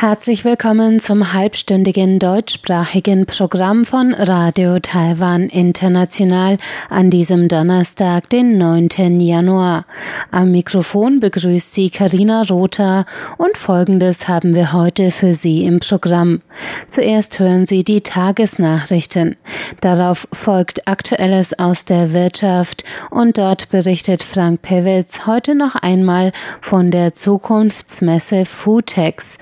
Herzlich willkommen zum halbstündigen deutschsprachigen Programm von Radio Taiwan International an diesem Donnerstag, den 9. Januar. Am Mikrofon begrüßt Sie Karina Rother und Folgendes haben wir heute für Sie im Programm. Zuerst hören Sie die Tagesnachrichten. Darauf folgt Aktuelles aus der Wirtschaft und dort berichtet Frank Pewitz heute noch einmal von der Zukunftsmesse Footex.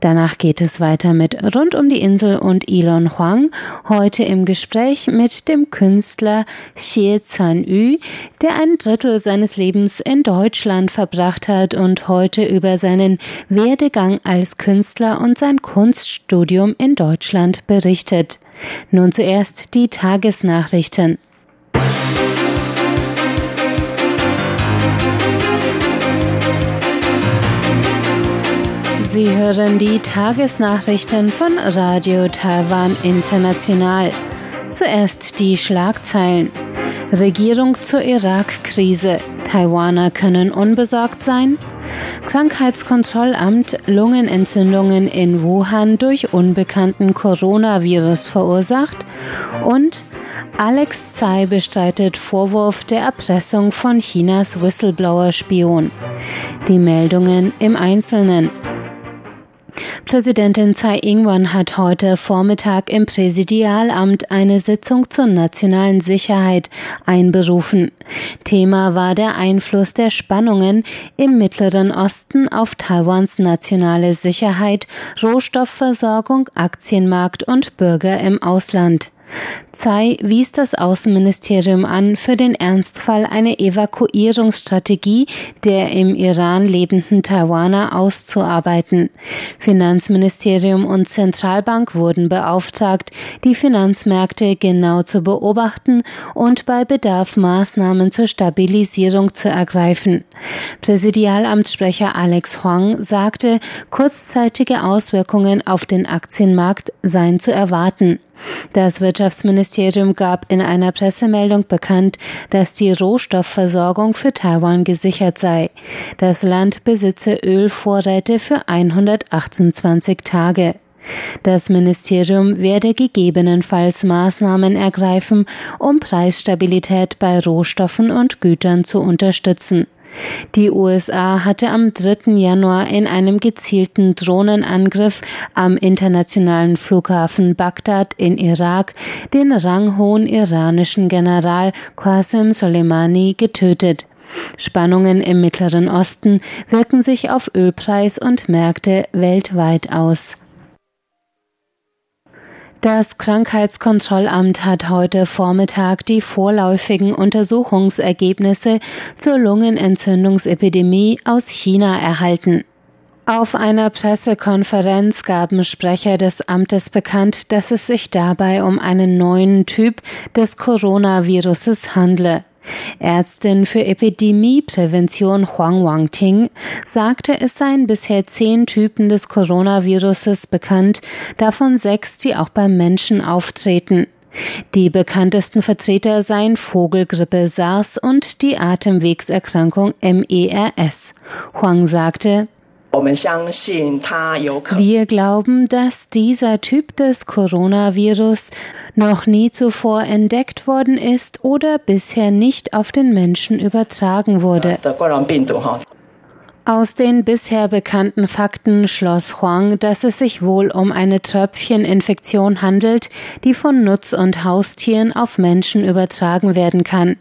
Danach geht es weiter mit Rund um die Insel und Elon Huang, heute im Gespräch mit dem Künstler Xie Zhan-Yu, der ein Drittel seines Lebens in Deutschland verbracht hat und heute über seinen Werdegang als Künstler und sein Kunststudium in Deutschland berichtet. Nun zuerst die Tagesnachrichten. Sie hören die Tagesnachrichten von Radio Taiwan International. Zuerst die Schlagzeilen. Regierung zur Irak-Krise. Taiwaner können unbesorgt sein. Krankheitskontrollamt Lungenentzündungen in Wuhan durch unbekannten Coronavirus verursacht. Und Alex Tsai bestreitet Vorwurf der Erpressung von Chinas Whistleblower-Spion. Die Meldungen im Einzelnen. Präsidentin Tsai Ing-wen hat heute Vormittag im Präsidialamt eine Sitzung zur nationalen Sicherheit einberufen. Thema war der Einfluss der Spannungen im Mittleren Osten auf Taiwans nationale Sicherheit, Rohstoffversorgung, Aktienmarkt und Bürger im Ausland. Tsai wies das Außenministerium an, für den Ernstfall eine Evakuierungsstrategie der im Iran lebenden Taiwaner auszuarbeiten. Finanzministerium und Zentralbank wurden beauftragt, die Finanzmärkte genau zu beobachten und bei Bedarf Maßnahmen zur Stabilisierung zu ergreifen. Präsidialamtssprecher Alex Huang sagte, kurzzeitige Auswirkungen auf den Aktienmarkt seien zu erwarten. Das Wirtschaftsministerium gab in einer Pressemeldung bekannt, dass die Rohstoffversorgung für Taiwan gesichert sei. Das Land besitze Ölvorräte für 128 Tage. Das Ministerium werde gegebenenfalls Maßnahmen ergreifen, um Preisstabilität bei Rohstoffen und Gütern zu unterstützen. Die USA hatte am 3. Januar in einem gezielten Drohnenangriff am internationalen Flughafen Bagdad in Irak den ranghohen iranischen General Qasim Soleimani getötet. Spannungen im Mittleren Osten wirken sich auf Ölpreis und Märkte weltweit aus. Das Krankheitskontrollamt hat heute Vormittag die vorläufigen Untersuchungsergebnisse zur Lungenentzündungsepidemie aus China erhalten. Auf einer Pressekonferenz gaben Sprecher des Amtes bekannt, dass es sich dabei um einen neuen Typ des Coronaviruses handle. Ärztin für Epidemieprävention Huang Wangting sagte, es seien bisher zehn Typen des Coronaviruses bekannt, davon sechs, die auch beim Menschen auftreten. Die bekanntesten Vertreter seien Vogelgrippe SARS und die Atemwegserkrankung MERS. Huang sagte, wir glauben, dass dieser Typ des Coronavirus noch nie zuvor entdeckt worden ist oder bisher nicht auf den Menschen übertragen wurde. Aus den bisher bekannten Fakten schloss Huang, dass es sich wohl um eine Tröpfcheninfektion handelt, die von Nutz- und Haustieren auf Menschen übertragen werden kann.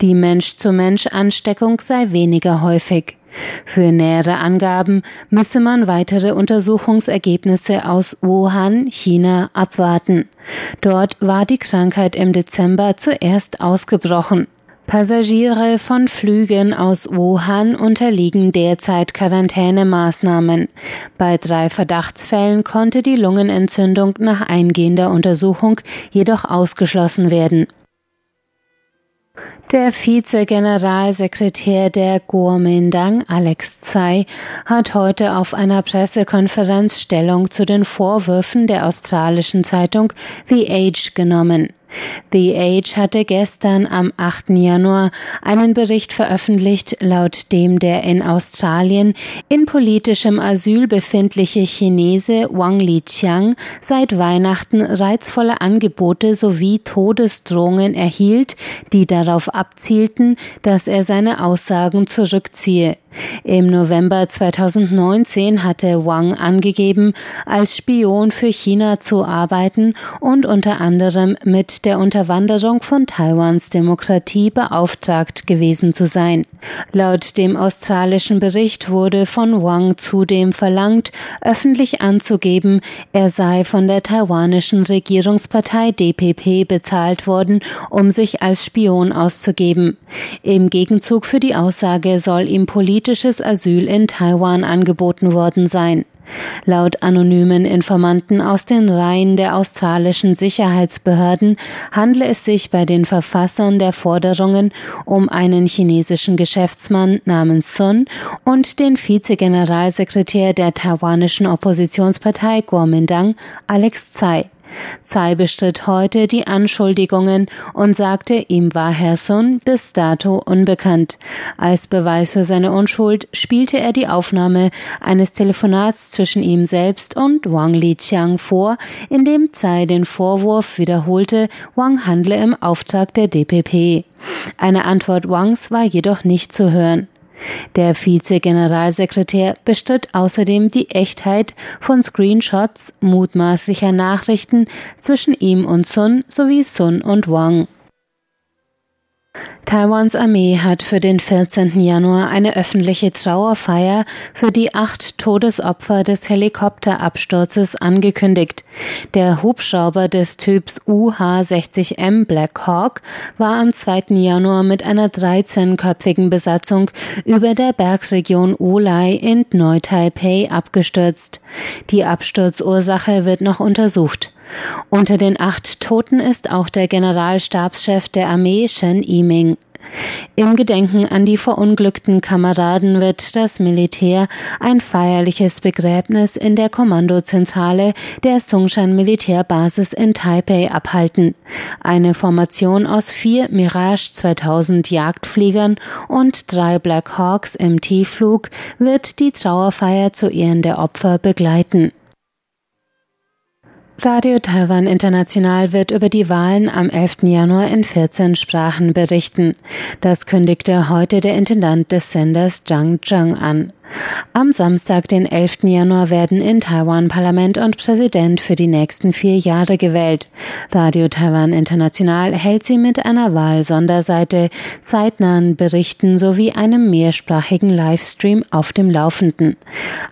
Die Mensch-zu-Mensch-Ansteckung sei weniger häufig. Für nähere Angaben müsse man weitere Untersuchungsergebnisse aus Wuhan, China, abwarten. Dort war die Krankheit im Dezember zuerst ausgebrochen. Passagiere von Flügen aus Wuhan unterliegen derzeit Quarantänemaßnahmen. Bei drei Verdachtsfällen konnte die Lungenentzündung nach eingehender Untersuchung jedoch ausgeschlossen werden. Der Vize-Generalsekretär der Kuomintang, Alex Tsai, hat heute auf einer Pressekonferenz Stellung zu den Vorwürfen der australischen Zeitung The Age genommen. The Age hatte gestern am 8. Januar einen Bericht veröffentlicht, laut dem der in Australien in politischem Asyl befindliche Chinese Wang Liqiang seit Weihnachten reizvolle Angebote sowie Todesdrohungen erhielt, die darauf abzielten, dass er seine Aussagen zurückziehe. Im November 2019 hatte Wang angegeben, als Spion für China zu arbeiten und unter anderem mit der Unterwanderung von Taiwans Demokratie beauftragt gewesen zu sein. Laut dem australischen Bericht wurde von Wang zudem verlangt, öffentlich anzugeben, er sei von der taiwanischen Regierungspartei DPP bezahlt worden, um sich als Spion auszugeben. Im Gegenzug für die Aussage soll ihm politisches Asyl in Taiwan angeboten worden sein. Laut anonymen Informanten aus den Reihen der australischen Sicherheitsbehörden handle es sich bei den Verfassern der Forderungen um einen chinesischen Geschäftsmann namens Sun und den Vizegeneralsekretär der taiwanischen Oppositionspartei Kuomintang, Alex Tsai. Tsai bestritt heute die Anschuldigungen und sagte, ihm war Herr Sun bis dato unbekannt. Als Beweis für seine Unschuld spielte er die Aufnahme eines Telefonats zwischen ihm selbst und Wang Liqiang vor, in dem Tsai den Vorwurf wiederholte, Wang handle im Auftrag der DPP. Eine Antwort Wangs war jedoch nicht zu hören. Der Vize-Generalsekretär bestritt außerdem die Echtheit von Screenshots mutmaßlicher Nachrichten zwischen ihm und Sun sowie Sun und Wang. Taiwans Armee hat für den 14. Januar eine öffentliche Trauerfeier für die acht Todesopfer des Helikopterabsturzes angekündigt. Der Hubschrauber des Typs UH-60M Black Hawk war am 2. Januar mit einer 13-köpfigen Besatzung über der Bergregion Ulai in Neu-Taipei abgestürzt. Die Absturzursache wird noch untersucht. Unter den acht Toten ist auch der Generalstabschef der Armee Shen Yiming. Im Gedenken an die verunglückten Kameraden wird das Militär ein feierliches Begräbnis in der Kommandozentrale der Sungshan Militärbasis in Taipei abhalten. Eine Formation aus vier Mirage 2000 Jagdfliegern und drei Black Hawks im Tiefflug wird die Trauerfeier zu Ehren der Opfer begleiten. Radio Taiwan International wird über die Wahlen am 11. Januar in 14 Sprachen berichten. Das kündigte heute der Intendant des Senders Zhang Zheng an. Am Samstag, den 11. Januar, werden in Taiwan Parlament und Präsident für die nächsten vier Jahre gewählt. Radio Taiwan International hält sie mit einer Wahlsonderseite, zeitnahen Berichten sowie einem mehrsprachigen Livestream auf dem Laufenden.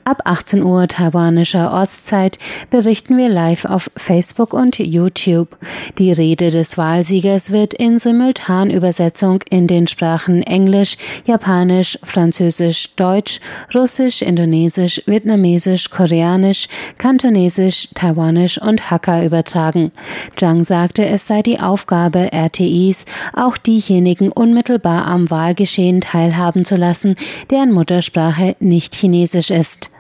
Ab 18 Uhr taiwanischer Ortszeit berichten wir live auf Facebook und YouTube. Die Rede des Wahlsiegers wird in Simultanübersetzung in den Sprachen Englisch, Japanisch, Französisch, Deutsch, Russisch, Indonesisch, Vietnamesisch, Koreanisch, Kantonesisch, Taiwanisch und Hakka übertragen. Zhang sagte, es sei die Aufgabe RTIs, auch diejenigen unmittelbar am Wahlgeschehen teilhaben zu lassen, deren Muttersprache nicht Chinesisch ist.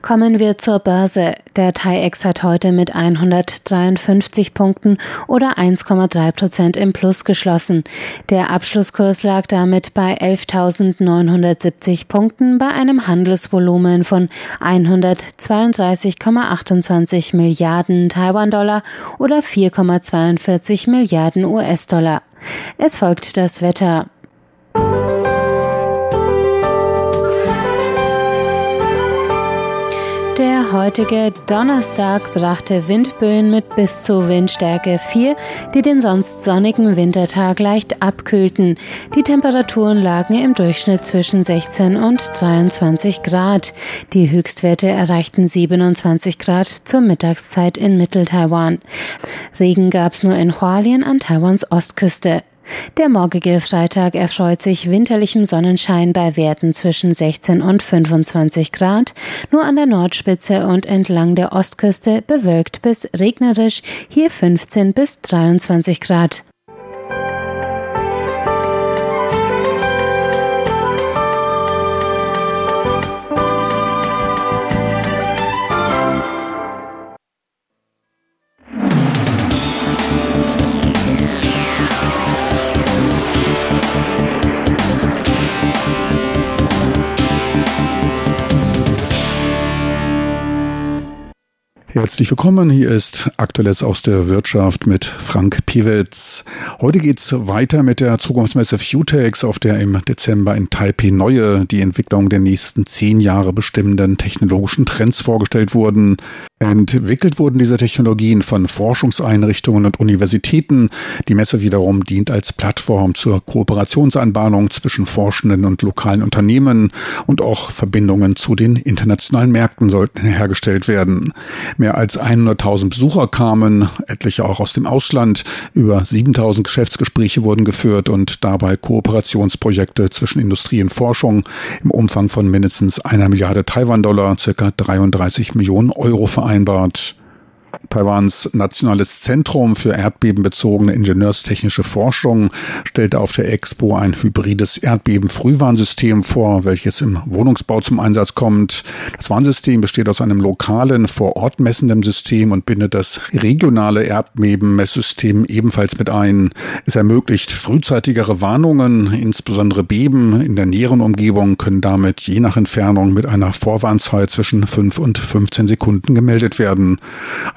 Kommen wir zur Börse. Der TAIEX hat heute mit 153 Punkten oder 1,3 Prozent im Plus geschlossen. Der Abschlusskurs lag damit bei 11.970 Punkten bei einem Handelsvolumen von 132,28 Milliarden Taiwan-Dollar oder 4,42 Milliarden US-Dollar. Es folgt das Wetter. Heutige Donnerstag brachte Windböen mit bis zu Windstärke 4, die den sonst sonnigen Wintertag leicht abkühlten. Die Temperaturen lagen im Durchschnitt zwischen 16 und 23 Grad. Die Höchstwerte erreichten 27 Grad zur Mittagszeit in Mitteltaiwan. Regen gab's nur in Hualien an Taiwans Ostküste. Der morgige Freitag erfreut sich winterlichem Sonnenschein bei Werten zwischen 16 und 25 Grad, nur an der Nordspitze und entlang der Ostküste bewölkt bis regnerisch, hier 15 bis 23 Grad. Herzlich willkommen. Hier ist Aktuelles aus der Wirtschaft mit Frank Piewitz. Heute geht's weiter mit der Zukunftsmesse Futex, auf der im Dezember in Taipei neue, die Entwicklung der nächsten zehn Jahre bestimmenden technologischen Trends vorgestellt wurden. Entwickelt wurden diese Technologien von Forschungseinrichtungen und Universitäten. Die Messe wiederum dient als Plattform zur Kooperationsanbahnung zwischen Forschenden und lokalen Unternehmen und auch Verbindungen zu den internationalen Märkten sollten hergestellt werden. Mehr als 100.000 Besucher kamen, etliche auch aus dem Ausland. Über 7.000 Geschäftsgespräche wurden geführt und dabei Kooperationsprojekte zwischen Industrie und Forschung im Umfang von mindestens einer Milliarde Taiwan-Dollar, circa 33 Millionen Euro vereinbart vereinbart Taiwans nationales Zentrum für erdbebenbezogene ingenieurstechnische Forschung stellte auf der Expo ein hybrides Erdbeben-Frühwarnsystem vor, welches im Wohnungsbau zum Einsatz kommt. Das Warnsystem besteht aus einem lokalen, vor Ort messenden System und bindet das regionale Erdbebenmesssystem ebenfalls mit ein. Es ermöglicht frühzeitigere Warnungen, insbesondere Beben in der näheren Umgebung können damit je nach Entfernung mit einer Vorwarnzeit zwischen 5 und 15 Sekunden gemeldet werden.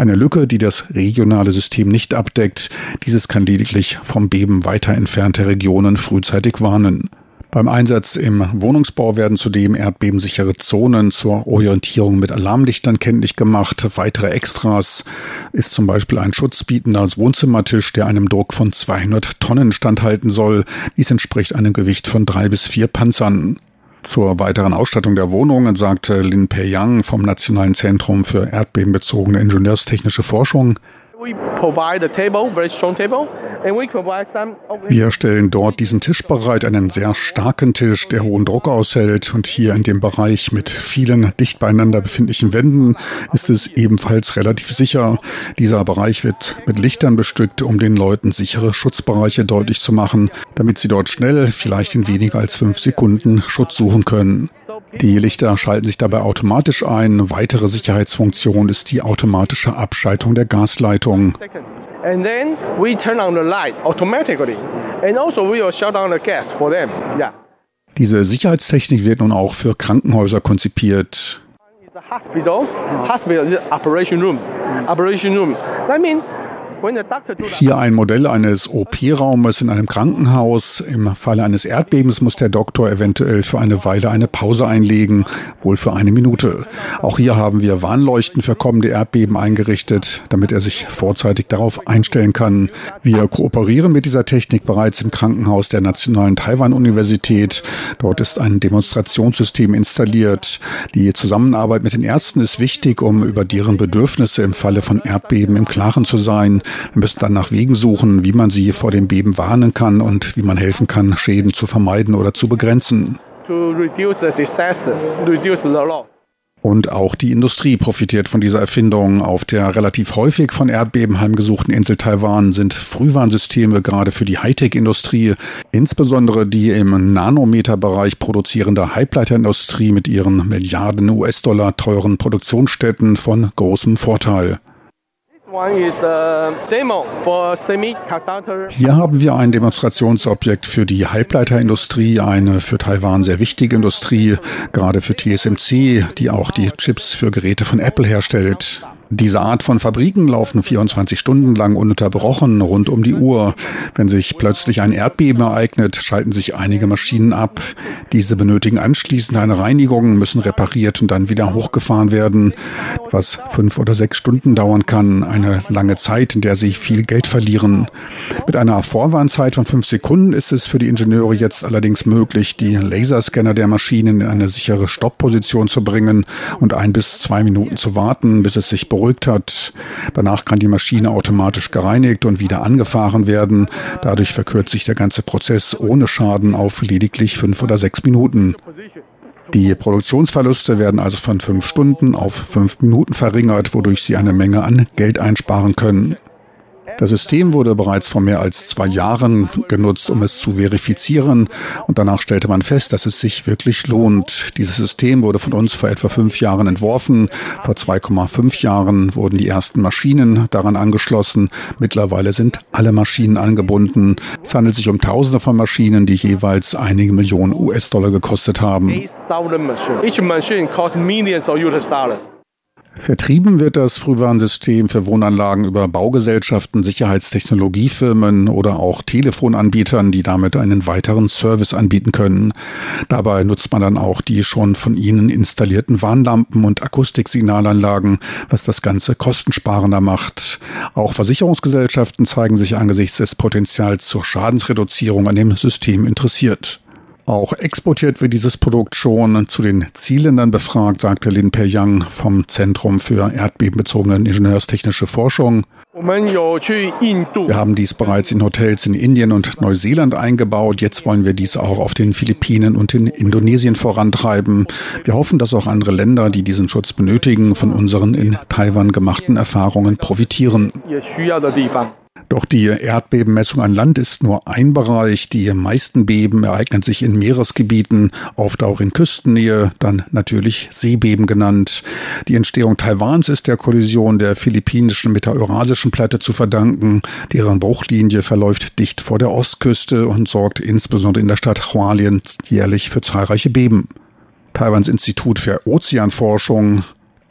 Eine Lücke, die das regionale System nicht abdeckt. Dieses kann lediglich vom Beben weiter entfernte Regionen frühzeitig warnen. Beim Einsatz im Wohnungsbau werden zudem erdbebensichere Zonen zur Orientierung mit Alarmlichtern kenntlich gemacht. Weitere Extras ist zum Beispiel ein schutzbietender Wohnzimmertisch, der einem Druck von 200 Tonnen standhalten soll. Dies entspricht einem Gewicht von drei bis vier Panzern. Zur weiteren Ausstattung der Wohnungen sagte Lin Pei-Yang vom Nationalen Zentrum für erdbebenbezogene Ingenieurstechnische Forschung, wir stellen dort diesen Tisch bereit, einen sehr starken Tisch, der hohen Druck aushält. Und hier in dem Bereich mit vielen dicht beieinander befindlichen Wänden ist es ebenfalls relativ sicher. Dieser Bereich wird mit Lichtern bestückt, um den Leuten sichere Schutzbereiche deutlich zu machen, damit sie dort schnell, vielleicht in weniger als fünf Sekunden, Schutz suchen können. Die Lichter schalten sich dabei automatisch ein. Weitere Sicherheitsfunktion ist die automatische Abschaltung der Gasleitung. And then we turn on the light automatically. And also we will shut down the gas for them. Yeah. Diese Sicherheitstechnik wird nun auch für Krankenhäuser konzipiert. Hospital, hospital operation room, operation room. That means hier ein Modell eines OP-Raumes in einem Krankenhaus. Im Falle eines Erdbebens muss der Doktor eventuell für eine Weile eine Pause einlegen, wohl für eine Minute. Auch hier haben wir Warnleuchten für kommende Erdbeben eingerichtet, damit er sich vorzeitig darauf einstellen kann. Wir kooperieren mit dieser Technik bereits im Krankenhaus der Nationalen Taiwan-Universität. Dort ist ein Demonstrationssystem installiert. Die Zusammenarbeit mit den Ärzten ist wichtig, um über deren Bedürfnisse im Falle von Erdbeben im Klaren zu sein. Wir müssen dann nach Wegen suchen, wie man sie vor dem Beben warnen kann und wie man helfen kann, Schäden zu vermeiden oder zu begrenzen. Und auch die Industrie profitiert von dieser Erfindung. Auf der relativ häufig von Erdbeben heimgesuchten Insel Taiwan sind Frühwarnsysteme gerade für die Hightech-Industrie, insbesondere die im Nanometerbereich produzierende Halbleiterindustrie mit ihren Milliarden US-Dollar teuren Produktionsstätten von großem Vorteil. Hier haben wir ein Demonstrationsobjekt für die Halbleiterindustrie, eine für Taiwan sehr wichtige Industrie, gerade für TSMC, die auch die Chips für Geräte von Apple herstellt. Diese Art von Fabriken laufen 24 Stunden lang ununterbrochen rund um die Uhr. Wenn sich plötzlich ein Erdbeben ereignet, schalten sich einige Maschinen ab. Diese benötigen anschließend eine Reinigung, müssen repariert und dann wieder hochgefahren werden, was fünf oder sechs Stunden dauern kann. Eine lange Zeit, in der sie viel Geld verlieren. Mit einer Vorwarnzeit von fünf Sekunden ist es für die Ingenieure jetzt allerdings möglich, die Laserscanner der Maschinen in eine sichere Stoppposition zu bringen und ein bis zwei Minuten zu warten, bis es sich beruhigt hat. Danach kann die Maschine automatisch gereinigt und wieder angefahren werden. Dadurch verkürzt sich der ganze Prozess ohne Schaden auf lediglich fünf oder sechs Minuten. Die Produktionsverluste werden also von fünf Stunden auf fünf Minuten verringert, wodurch sie eine Menge an Geld einsparen können. Das System wurde bereits vor mehr als zwei Jahren genutzt, um es zu verifizieren. Und danach stellte man fest, dass es sich wirklich lohnt. Dieses System wurde von uns vor etwa fünf Jahren entworfen. Vor 2,5 Jahren wurden die ersten Maschinen daran angeschlossen. Mittlerweile sind alle Maschinen angebunden. Es handelt sich um Tausende von Maschinen, die jeweils einige Millionen US-Dollar gekostet haben. Vertrieben wird das Frühwarnsystem für Wohnanlagen über Baugesellschaften, Sicherheitstechnologiefirmen oder auch Telefonanbietern, die damit einen weiteren Service anbieten können. Dabei nutzt man dann auch die schon von ihnen installierten Warnlampen und Akustiksignalanlagen, was das Ganze kostensparender macht. Auch Versicherungsgesellschaften zeigen sich angesichts des Potenzials zur Schadensreduzierung an dem System interessiert. Auch exportiert wird dieses Produkt schon. Zu den Zielländern befragt, sagte Lin Per-Yang vom Zentrum für erdbebenbezogene Ingenieurstechnische Forschung. Wir haben dies bereits in Hotels in Indien und Neuseeland eingebaut. Jetzt wollen wir dies auch auf den Philippinen und in Indonesien vorantreiben. Wir hoffen, dass auch andere Länder, die diesen Schutz benötigen, von unseren in Taiwan gemachten Erfahrungen profitieren. Doch die Erdbebenmessung an Land ist nur ein Bereich. Die meisten Beben ereignen sich in Meeresgebieten, oft auch in Küstennähe, dann natürlich Seebeben genannt. Die Entstehung Taiwans ist der Kollision der philippinischen mit der eurasischen Platte zu verdanken. Deren Bruchlinie verläuft dicht vor der Ostküste und sorgt insbesondere in der Stadt Hualien jährlich für zahlreiche Beben. Taiwans Institut für Ozeanforschung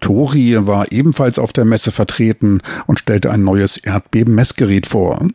Tori war ebenfalls auf der Messe vertreten und stellte ein neues Erdbebenmessgerät vor.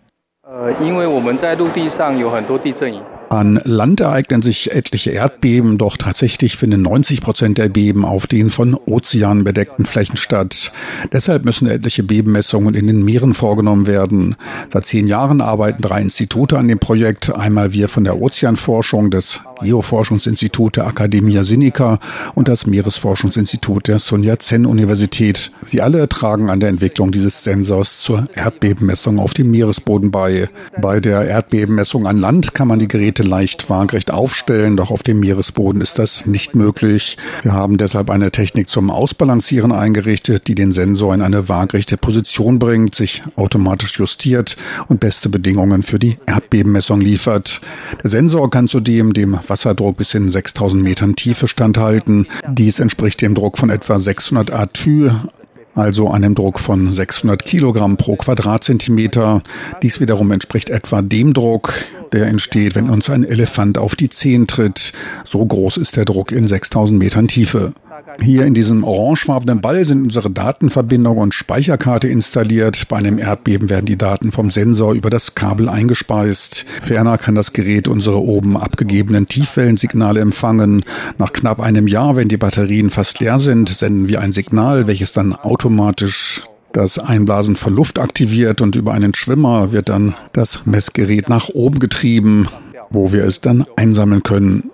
An Land ereignen sich etliche Erdbeben, doch tatsächlich finden 90 Prozent der Beben auf den von Ozeanen bedeckten Flächen statt. Deshalb müssen etliche Bebenmessungen in den Meeren vorgenommen werden. Seit zehn Jahren arbeiten drei Institute an dem Projekt. Einmal wir von der Ozeanforschung, das Geoforschungsinstitut der Academia Sinica und das Meeresforschungsinstitut der Sun Yat-sen Universität. Sie alle tragen an der Entwicklung dieses Sensors zur Erdbebenmessung auf dem Meeresboden bei. Bei der Erdbebenmessung an Land kann man die Geräte Geräte leicht waagrecht aufstellen, doch auf dem Meeresboden ist das nicht möglich. Wir haben deshalb eine Technik zum Ausbalancieren eingerichtet, die den Sensor in eine waagrechte Position bringt, sich automatisch justiert und beste Bedingungen für die Erdbebenmessung liefert. Der Sensor kann zudem dem Wasserdruck bis in 6000 Metern Tiefe standhalten. Dies entspricht dem Druck von etwa 600 Atü, also einem Druck von 600 Kilogramm pro Quadratzentimeter. Dies wiederum entspricht etwa dem Druck, der entsteht, wenn uns ein Elefant auf die Zehen tritt. So groß ist der Druck in 6000 Metern Tiefe. Hier in diesem orangefarbenen Ball sind unsere Datenverbindung und Speicherkarte installiert. Bei einem Erdbeben werden die Daten vom Sensor über das Kabel eingespeist. Ferner kann das Gerät unsere oben abgegebenen Tiefwellensignale empfangen. Nach knapp einem Jahr, wenn die Batterien fast leer sind, senden wir ein Signal, welches dann automatisch das Einblasen von Luft aktiviert und über einen Schwimmer wird dann das Messgerät nach oben getrieben, wo wir es dann einsammeln können.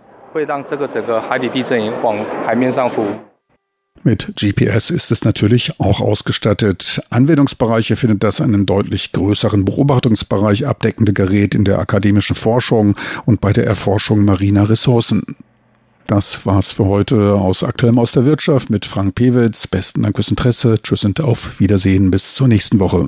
Mit GPS ist es natürlich auch ausgestattet. Anwendungsbereiche findet das einen deutlich größeren Beobachtungsbereich abdeckende Gerät in der akademischen Forschung und bei der Erforschung mariner Ressourcen. Das war's für heute aus Aktuellem aus der Wirtschaft mit Frank Pewitz. Besten Dank fürs Interesse. Tschüss und auf Wiedersehen. Bis zur nächsten Woche.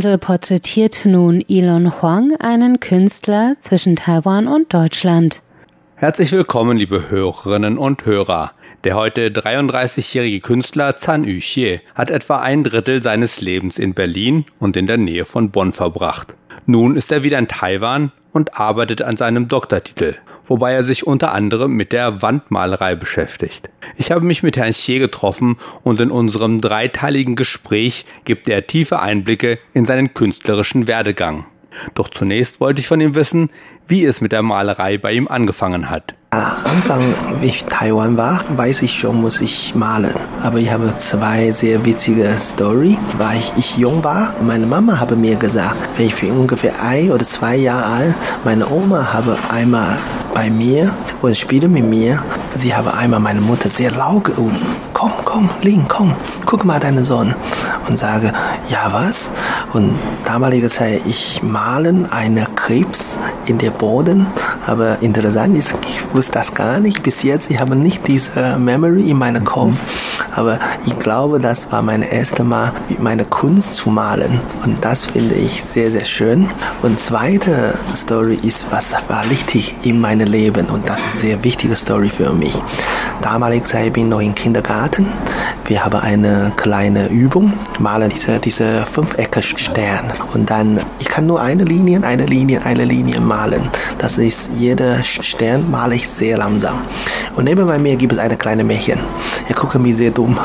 Insel porträtiert nun Elon Huang einen Künstler zwischen Taiwan und Deutschland. Herzlich willkommen, liebe Hörerinnen und Hörer. Der heute 33-jährige Künstler Zan Yuxie hat etwa ein Drittel seines Lebens in Berlin und in der Nähe von Bonn verbracht. Nun ist er wieder in Taiwan und arbeitet an seinem Doktortitel, wobei er sich unter anderem mit der Wandmalerei beschäftigt. Ich habe mich mit Herrn Xie getroffen und in unserem dreiteiligen Gespräch gibt er tiefe Einblicke in seinen künstlerischen Werdegang. Doch zunächst wollte ich von ihm wissen, wie es mit der Malerei bei ihm angefangen hat. Anfang, wie ich Taiwan war, weiß ich schon, muss ich malen. Aber ich habe zwei sehr witzige Story. Weil ich, ich jung war, meine Mama habe mir gesagt, wenn ich ungefähr ein oder zwei Jahre alt, meine Oma habe einmal bei mir und spielte mit mir. Sie habe einmal meine Mutter sehr laut gerufen. Komm, komm, Ling, komm, guck mal deinen Sohn. Und sage, ja was? Und damalige Zeit, ich malen eine Krebs in der Boden. Aber interessant ist, ich wusste das gar nicht bis jetzt. Ich habe nicht diese Memory in meinem Kopf. Aber ich glaube, das war mein erstes Mal, meine Kunst zu malen. Und das finde ich sehr, sehr schön. Und zweite Story ist, was war richtig in meinem Leben. Und das ist eine sehr wichtige Story für mich. Damalige Zeit bin ich noch im Kindergarten. Wir haben eine kleine Übung, malen diese, diese Fünfecke-Stern. Und dann, ich kann nur eine Linie, eine Linie, eine Linie malen. Das ist, jeder Stern male ich sehr langsam. Und neben mir gibt es eine kleine Mädchen. Er guckt mich sehr dumm.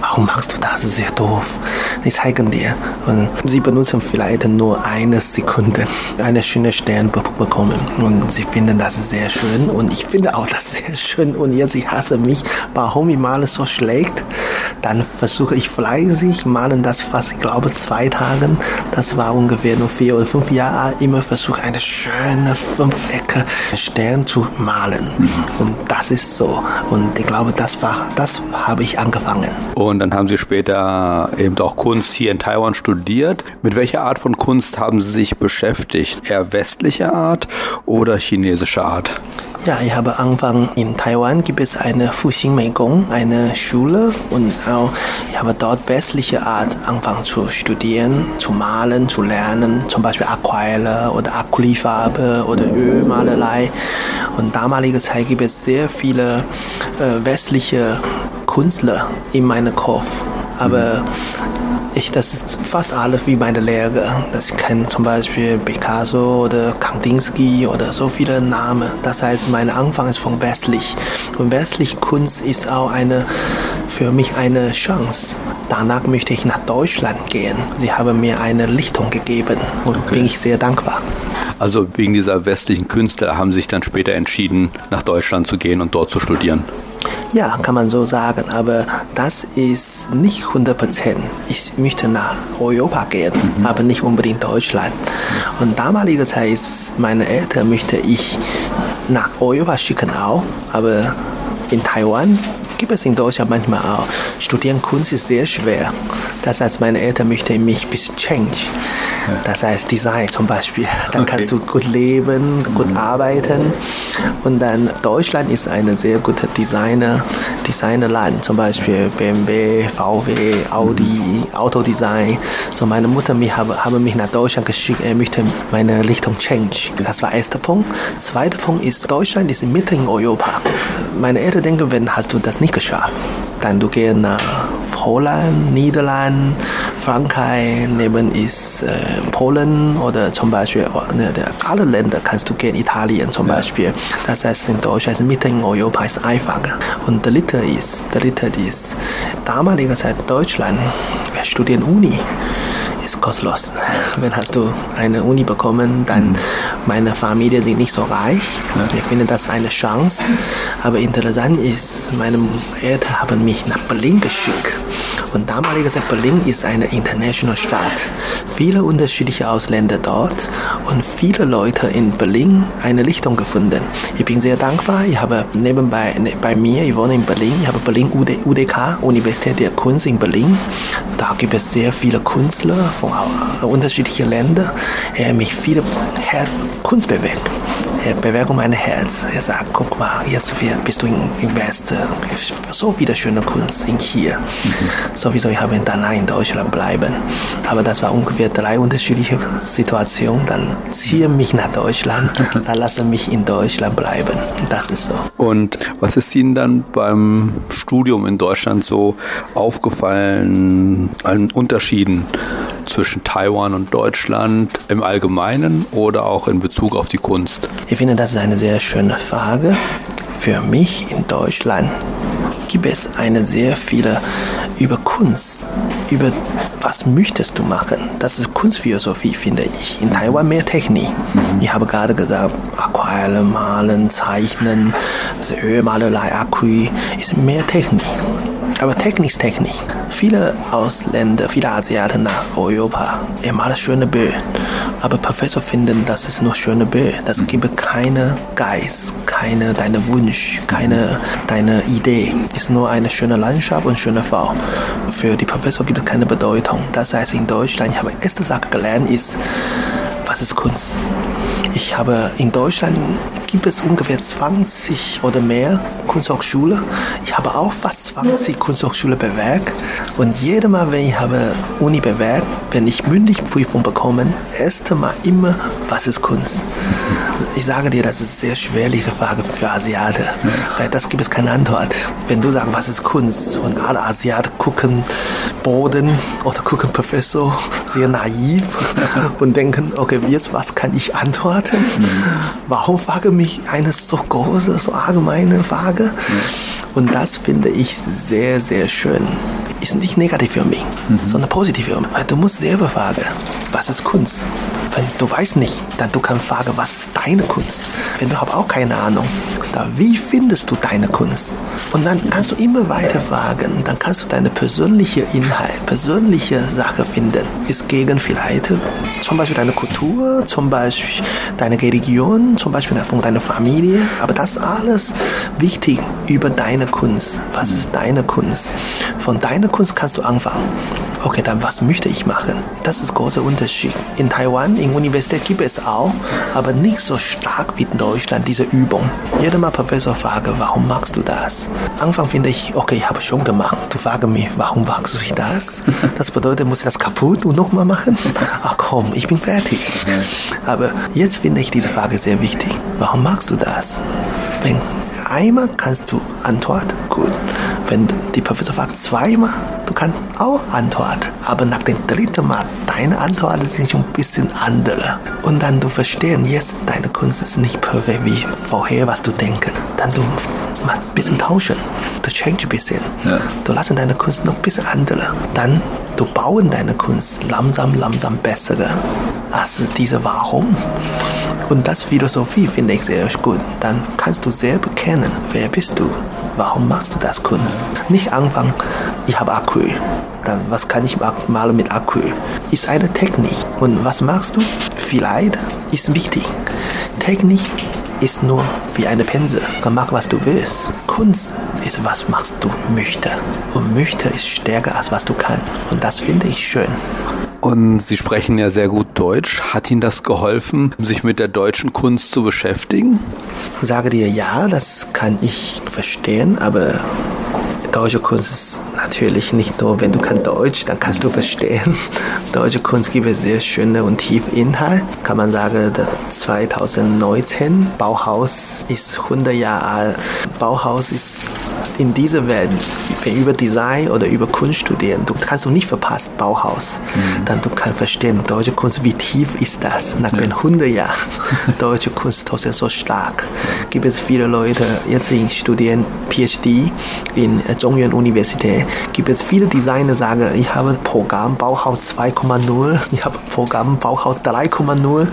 Warum machst du das? Sehr doof. Ich zeige dir. Und sie benutzen vielleicht nur eine Sekunde, eine schöne Stern bekommen. Und sie finden das sehr schön. Und ich finde auch das sehr schön. Und jetzt, ich hasse mich, warum ich male so schlecht. Dann versuche ich fleißig, malen das fast, ich glaube, zwei Tagen. Das war ungefähr nur vier oder fünf Jahre alt. Immer versuche, eine schöne Fünfecke Stern zu malen. Mhm. Und das ist so. Und ich glaube, das war, das habe ich angefangen. Und dann haben Sie später eben auch Kunst hier in Taiwan studiert. Mit welcher Art von Kunst haben Sie sich beschäftigt? Eher westliche Art oder chinesische Art? Ja, ich habe angefangen in Taiwan gibt es eine Fuxing Meigong, eine Schule und auch ich habe dort westliche Art angefangen zu studieren, zu malen, zu lernen, zum Beispiel Aquarelle oder Acrylfarbe oder Ölmalerei. Und damalige Zeit gibt es sehr viele äh, westliche Künstler in meinem Kopf, aber ich, das ist fast alles wie meine Lehrer. Das kennen zum Beispiel Picasso oder Kandinsky oder so viele Namen. Das heißt, mein Anfang ist von westlich. Und westlich Kunst ist auch eine, für mich eine Chance. Danach möchte ich nach Deutschland gehen. Sie haben mir eine Lichtung gegeben und okay. bin ich sehr dankbar. Also wegen dieser westlichen Künstler haben Sie sich dann später entschieden, nach Deutschland zu gehen und dort zu studieren. Ja, kann man so sagen, aber das ist nicht 100 Prozent. Ich möchte nach Europa gehen, mhm. aber nicht unbedingt Deutschland. Und damalige Zeit ist meine Eltern möchte ich nach Europa schicken auch, aber in Taiwan gibt es in Deutschland manchmal auch. Studieren Kunst ist sehr schwer. Das heißt, meine Eltern möchten mich ein bisschen change. Das heißt Design zum Beispiel. Dann okay. kannst du gut leben, gut mhm. arbeiten. Und dann Deutschland ist ein sehr guter Designer, Designerland. Zum Beispiel BMW, VW, Audi, Autodesign. So meine Mutter mich habe, habe mich nach Deutschland geschickt. Er möchte meine Richtung change. Das war der erste Punkt. Zweiter Punkt ist Deutschland ist mitten in Europa. Meine Eltern denken, wenn hast du das nicht geschafft, dann du gehst nach Holland, Niederlande, Frankreich, neben ist äh, Polen oder zum Beispiel ne, alle Länder kannst du gehen, Italien zum Beispiel. Das heißt, in Deutschland, mitten in Europa ist einfacher. Und der dritte ist, der dritte ist, damaliger Zeit Deutschland, wir studieren Uni ist kostenlos. Wenn hast du eine Uni bekommen, dann mhm. meine Familie sind nicht so reich. Ja. Ich finde das eine Chance. Aber interessant ist, meine Eltern haben mich nach Berlin geschickt. Und damaliger Zeit Berlin ist eine international Stadt. Viele unterschiedliche Ausländer dort und viele Leute in Berlin eine Lichtung gefunden. Ich bin sehr dankbar. Ich habe nebenbei ne, bei mir, ich wohne in Berlin, ich habe Berlin UDK, Universität der Kunst in Berlin. Da gibt es sehr viele Künstler von unterschiedlichen Ländern, er mich viele Kunst bewegt. Er Bewegung mein Herz. Er sagt, guck mal, jetzt bist du im Westen. So viele schöne Kunst sind hier. Mhm. Sowieso, ich habe danach in Deutschland bleiben. Aber das war ungefähr drei unterschiedliche Situationen. Dann ziehe mich nach Deutschland, dann lasse mich in Deutschland bleiben. Das ist so. Und was ist Ihnen dann beim Studium in Deutschland so aufgefallen an Unterschieden zwischen Taiwan und Deutschland im Allgemeinen oder auch in Bezug auf die Kunst? Ich finde, das ist eine sehr schöne Frage. Für mich in Deutschland gibt es eine sehr viele über Kunst, über was möchtest du machen. Das ist Kunstphilosophie, finde ich. In Taiwan mehr Technik. Mhm. Ich habe gerade gesagt, Aquarelle malen, zeichnen, Ölmalerei, Acryl ist mehr Technik. Aber Technik ist Technik. Viele Ausländer, viele Asiaten nach Europa, er malt schöne Bilder. Aber Professor finden, das ist nur schöne Bilder. Das gibt keine Geist, keine deine Wunsch, keine deine Idee. Ist nur eine schöne Landschaft und schöne Frau. Für die Professor gibt es keine Bedeutung. Das heißt, in Deutschland, ich habe erste Sache gelernt, ist, was ist Kunst? Ich habe in Deutschland gibt es ungefähr 20 oder mehr Kunsthochschule. Ich habe auch fast 20 Kunsthochschule bewerkt. Und jedes Mal, wenn ich habe Uni bewerkt, wenn ich mündlich Prüfung bekomme, erste Mal immer, was ist Kunst? Ich sage dir, das ist eine sehr schwierige Frage für Asiaten, weil das gibt es keine Antwort. Wenn du sagst, was ist Kunst? Und alle Asiaten gucken Boden oder gucken Professor sehr naiv und denken, okay, jetzt was kann ich antworten? Mhm. Warum frage mich eine so große, so allgemeine Frage? Und das finde ich sehr, sehr schön. Ist nicht negativ für mich, mhm. sondern positiv für mich. Weil du musst selber fragen, was ist Kunst? Wenn du weißt nicht, dann du kannst fragen, was ist deine Kunst? Wenn du hast auch keine Ahnung, dann wie findest du deine Kunst? Und dann kannst du immer weiter fragen, dann kannst du deine persönliche Inhalt, persönliche Sache finden. Ist gegen vielleicht zum Beispiel deine Kultur, zum Beispiel deine Religion, zum Beispiel von deiner Familie, aber das alles wichtig über deine Kunst. Was ist deine Kunst? Von deiner Kunst kannst du anfangen okay, dann was möchte ich machen? Das ist großer Unterschied. In Taiwan, in Universität gibt es auch, aber nicht so stark wie in Deutschland, diese Übung. Jeder Mal Professor frage, warum machst du das? Anfang finde ich, okay, ich habe schon gemacht. Du fragst mich, warum machst du das? Das bedeutet, muss ich das kaputt und nochmal machen? Ach komm, ich bin fertig. Aber jetzt finde ich diese Frage sehr wichtig. Warum machst du das? Wenn einmal kannst du antworten, gut. Wenn die Professor fragt zweimal, du kannst auch antworten. Aber nach dem dritten Mal, deine Antworten sind schon ein bisschen andere. Und dann du verstehen, jetzt deine Kunst ist nicht perfekt wie vorher, was du denkst. Dann du machst ein bisschen tauschen. Du change ein bisschen. Ja. Du lässt deine Kunst noch ein bisschen andere. Dann du bauen deine Kunst langsam, langsam besser als diese Warum. Und das Philosophie finde ich sehr gut. Dann kannst du selber kennen, wer bist du Warum machst du das Kunst? Nicht anfangen, ich habe Acryl. Dann, was kann ich malen mit Acryl? Ist eine Technik. Und was machst du? Vielleicht ist wichtig. Technik ist nur wie eine Pinsel. Mach, was du willst. Kunst ist, was machst du möchte. Und möchte ist stärker als was du kannst. Und das finde ich schön. Und Sie sprechen ja sehr gut Deutsch. Hat Ihnen das geholfen, sich mit der deutschen Kunst zu beschäftigen? Ich sage dir ja, das kann ich verstehen, aber deutsche Kunst ist natürlich nicht nur, wenn du kannst Deutsch, dann kannst du verstehen. Deutsche Kunst gibt es sehr schöne und tiefe Inhalt. Kann man sagen, 2019 Bauhaus ist 100 Jahre alt. Bauhaus ist in dieser Welt, wenn über Design oder über Kunst studieren, du kannst du nicht verpassen Bauhaus. Mhm. Dann du kannst verstehen, deutsche Kunst, wie tief ist das? Nach ja. den 100 Jahren deutsche Kunst ist so stark. Gibt es viele Leute, jetzt studieren PhD in Zhongyuan Universität, gibt es viele Designer, die sagen, ich habe Programm Bauhaus 2,0, ich habe Programm Bauhaus 3,0,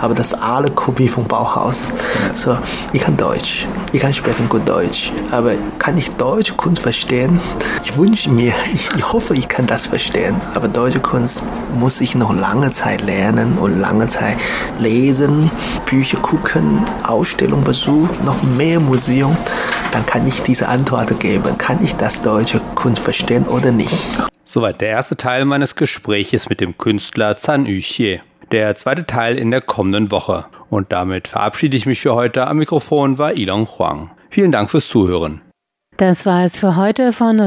aber das ist alle Kopie von Bauhaus. So, ich kann Deutsch, ich kann sprechen gut Deutsch, aber kann ich deutsche Kunst verstehen? Ich wünsche mir, ich, ich hoffe, ich kann das verstehen, aber deutsche Kunst muss ich noch lange Zeit lernen und lange Zeit lesen, Bücher gucken, Ausstellungen besuchen, noch mehr Museum, dann kann ich diese Antworten geben. Kann ich das deutsche Kunst verstehen oder nicht? Soweit der erste Teil meines Gespräches mit dem Künstler Zan Yuxie. Der zweite Teil in der kommenden Woche. Und damit verabschiede ich mich für heute. Am Mikrofon war Ilon Huang. Vielen Dank fürs Zuhören. Das war es für heute von